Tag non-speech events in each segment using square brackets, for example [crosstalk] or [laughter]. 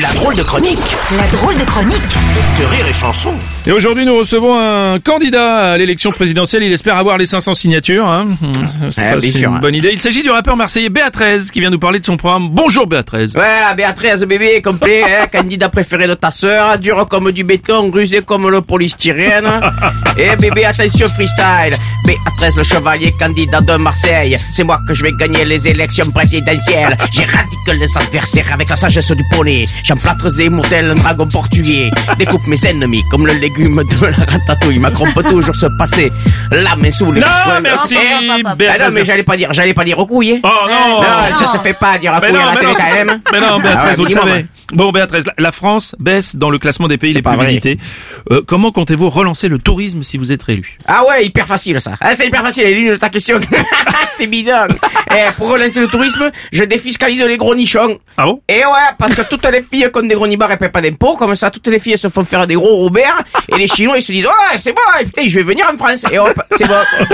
La drôle de chronique La drôle de chronique de Rire et Chanson. Et aujourd'hui, nous recevons un candidat à l'élection présidentielle. Il espère avoir les 500 signatures. Hein. C'est bien si sûr, une hein. bonne idée. Il s'agit du rappeur marseillais Béatrice qui vient nous parler de son programme. Bonjour Béatrice. Ouais, Béatrice, bébé, complet, hein, [laughs] candidat préféré de ta sœur, dur comme du béton, rusé comme le polystyrène. Et bébé, attention freestyle. Béatrice, le chevalier candidat de Marseille. C'est moi que je vais gagner les élections présidentielles. J'éradique les adversaires avec la sagesse du poney. J'emplâtre Zemmour tel un dragon portugais. Découpe mes ennemis comme le légume de la ratatouille. Macron peut toujours se passer la main sous les Non, merci, Eh, Ah non, Béatrice. mais j'allais pas dire, j'allais pas dire au couille. Oh non, Non, ça se fait pas dire à Mais couille à non, la télé non, quand même. mais non, Béatrice, Ah ouais, vous savez. Bon, Béatrice, la- France baisse dans le classement des pays les plus vrai. visités. Euh, comment comptez-vous relancer le tourisme si vous êtes réélu Ah ouais, hyper facile ça. Ah, c'est hyper facile, est nulle ta question. [laughs] c'est bidon. Eh, pour relancer le tourisme, je défiscalise les gros nichons. Ah bon? Et ouais, parce que toutes les filles qui ont des gros nibards, elles paient pas d'impôts. Comme ça, toutes les filles se font faire des gros Robert. Et les Chinois, ils se disent, ouais, c'est bon, et putain, je vais venir en France. Et hop, c'est bon. [laughs]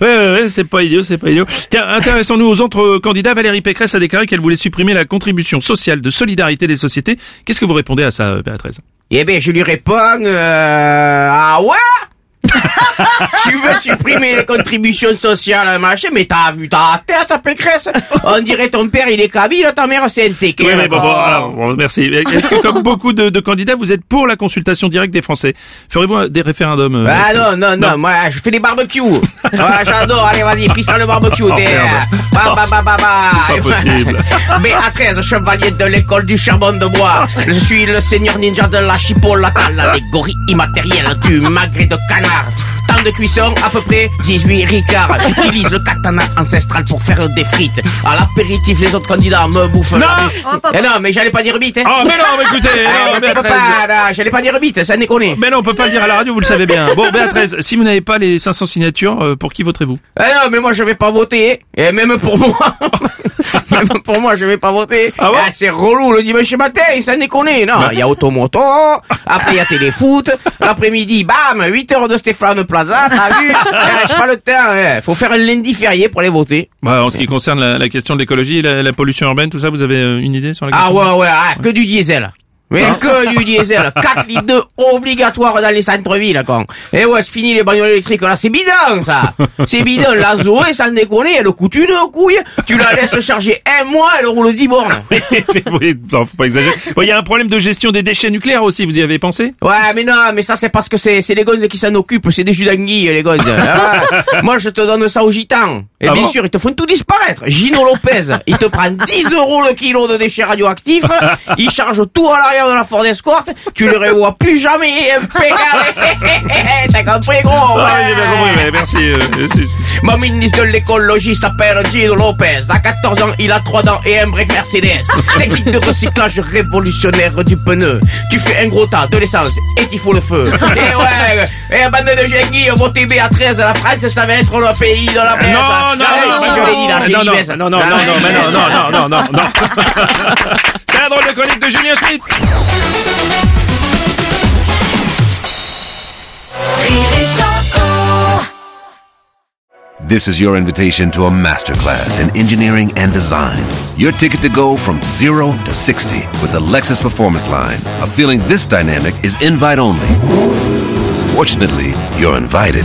Ouais, ouais, ouais, c'est pas idiot, c'est pas idiot. Tiens, intéressons-nous aux autres candidats. Valérie Pécresse a déclaré qu'elle voulait supprimer la contribution sociale de solidarité des sociétés. Qu'est-ce que vous répondez à ça, Béatrice? Eh ben, je lui réponds, euh, ah ouais? [laughs] tu veux supprimer les contributions sociales, machin, mais t'as vu ta tête, Pécresse On dirait ton père, il est kabyle, ta mère, c'est un TK. Oui, mais bon, bon, alors, bon, merci. Est-ce que, comme [laughs] beaucoup de, de candidats, vous êtes pour la consultation directe des Français? Ferez-vous des référendums euh, Ah non, non, non, moi je fais des barbecues. Ah, J'adore, allez vas-y, freestyle le barbecue. Oh, t'es, merde. euh, Ba, ba, ba, ba, ba. Pas possible. [laughs] Chevalier de l'école du charbon de bois. Je suis le seigneur ninja de la chipolata, l'allégorie immatérielle du magret de canard. Yeah. Temps de cuisson, à peu près 18 ricards. [laughs] J'utilise le katana ancestral pour faire des frites. À l'apéritif, les autres candidats me bouffent. Non. la- Eh non, mais j'allais pas dire bite. Hein. Oh, mais non, mais écoutez, Ah, [laughs] non, mais Béatrice. j'allais pas dire bite, ça déconne. Mais non, on peut pas le dire à la radio, vous le savez bien. Bon, Béatrice, si vous n'avez pas les 500 signatures, euh, pour qui voterez-vous? Ah non, mais moi je vais pas voter. Et même pour moi. [laughs] même pour moi, je vais pas voter. Ah bon? Bah. c'est relou le dimanche matin, ça déconne. Non, il y a automoto, après il y a téléfoot, l'après-midi, bam, 8 heures de Stéphane Plaza, t'as vu [laughs] Eh, J'ai pas le temps, hein. faut faire un lundi férié pour aller voter. bah, En ce qui concerne la, la question de l'écologie, la, la pollution urbaine, tout ça, vous avez euh, une idée sur la Ah question ouais, ouais, ah, que du diesel. Mais que du diesel. 4 litres de obligatoire dans les centres-villes, con. Et ouais, c'est fini les bagnoles électriques, là, c'est bidon, ça. C'est bidon. La Zoé, sans déconner, elle coûte une couille. Tu la laisses charger un mois, elle roule 10 bornes. [laughs] oui, non, faut pas exagérer. Bon, Il y a un problème de gestion des déchets nucléaires aussi, vous y avez pensé? Ouais, mais non, mais ça, c'est parce que c'est, c'est les gonzes qui s'en occupent. C'est des jus d'anguille, les gonzes. [laughs] Ah, moi, je te donne ça aux gitans. Et Ah bien bon sûr, ils te font tout disparaître. Gino Lopez, il te prend 10 euros le kilo de déchets radioactifs. [laughs] Il charge tout à l'arrière de la Ford Escort. Tu le revois plus jamais. [laughs] T'as compris, gros? Ah, ouais. j'ai bien compris, mais merci. euh, merci. Mon ministre de l'écologie s'appelle Gino Lopez. À 14 ans, il a trois dents et un break Mercedes. [laughs] Technique de recyclage révolutionnaire du pneu. Tu fais un gros tas de l'essence et qu'il faut le feu. [laughs] et ouais, et bande de génies, votez B13, la France, ça va être le pays de la baisse. Non, non, non, si non, je l'ai dit là, j'ai non, dit non, baisse. non, non, non, non, mais non, non, non, non, non, non. Chronique de Julien Schmitt. This is your invitation to a masterclass in engineering and design. Your ticket to go from zero to 60 with the Lexus Performance Line. A feeling this dynamic is invite only. Fortunately, you're invited.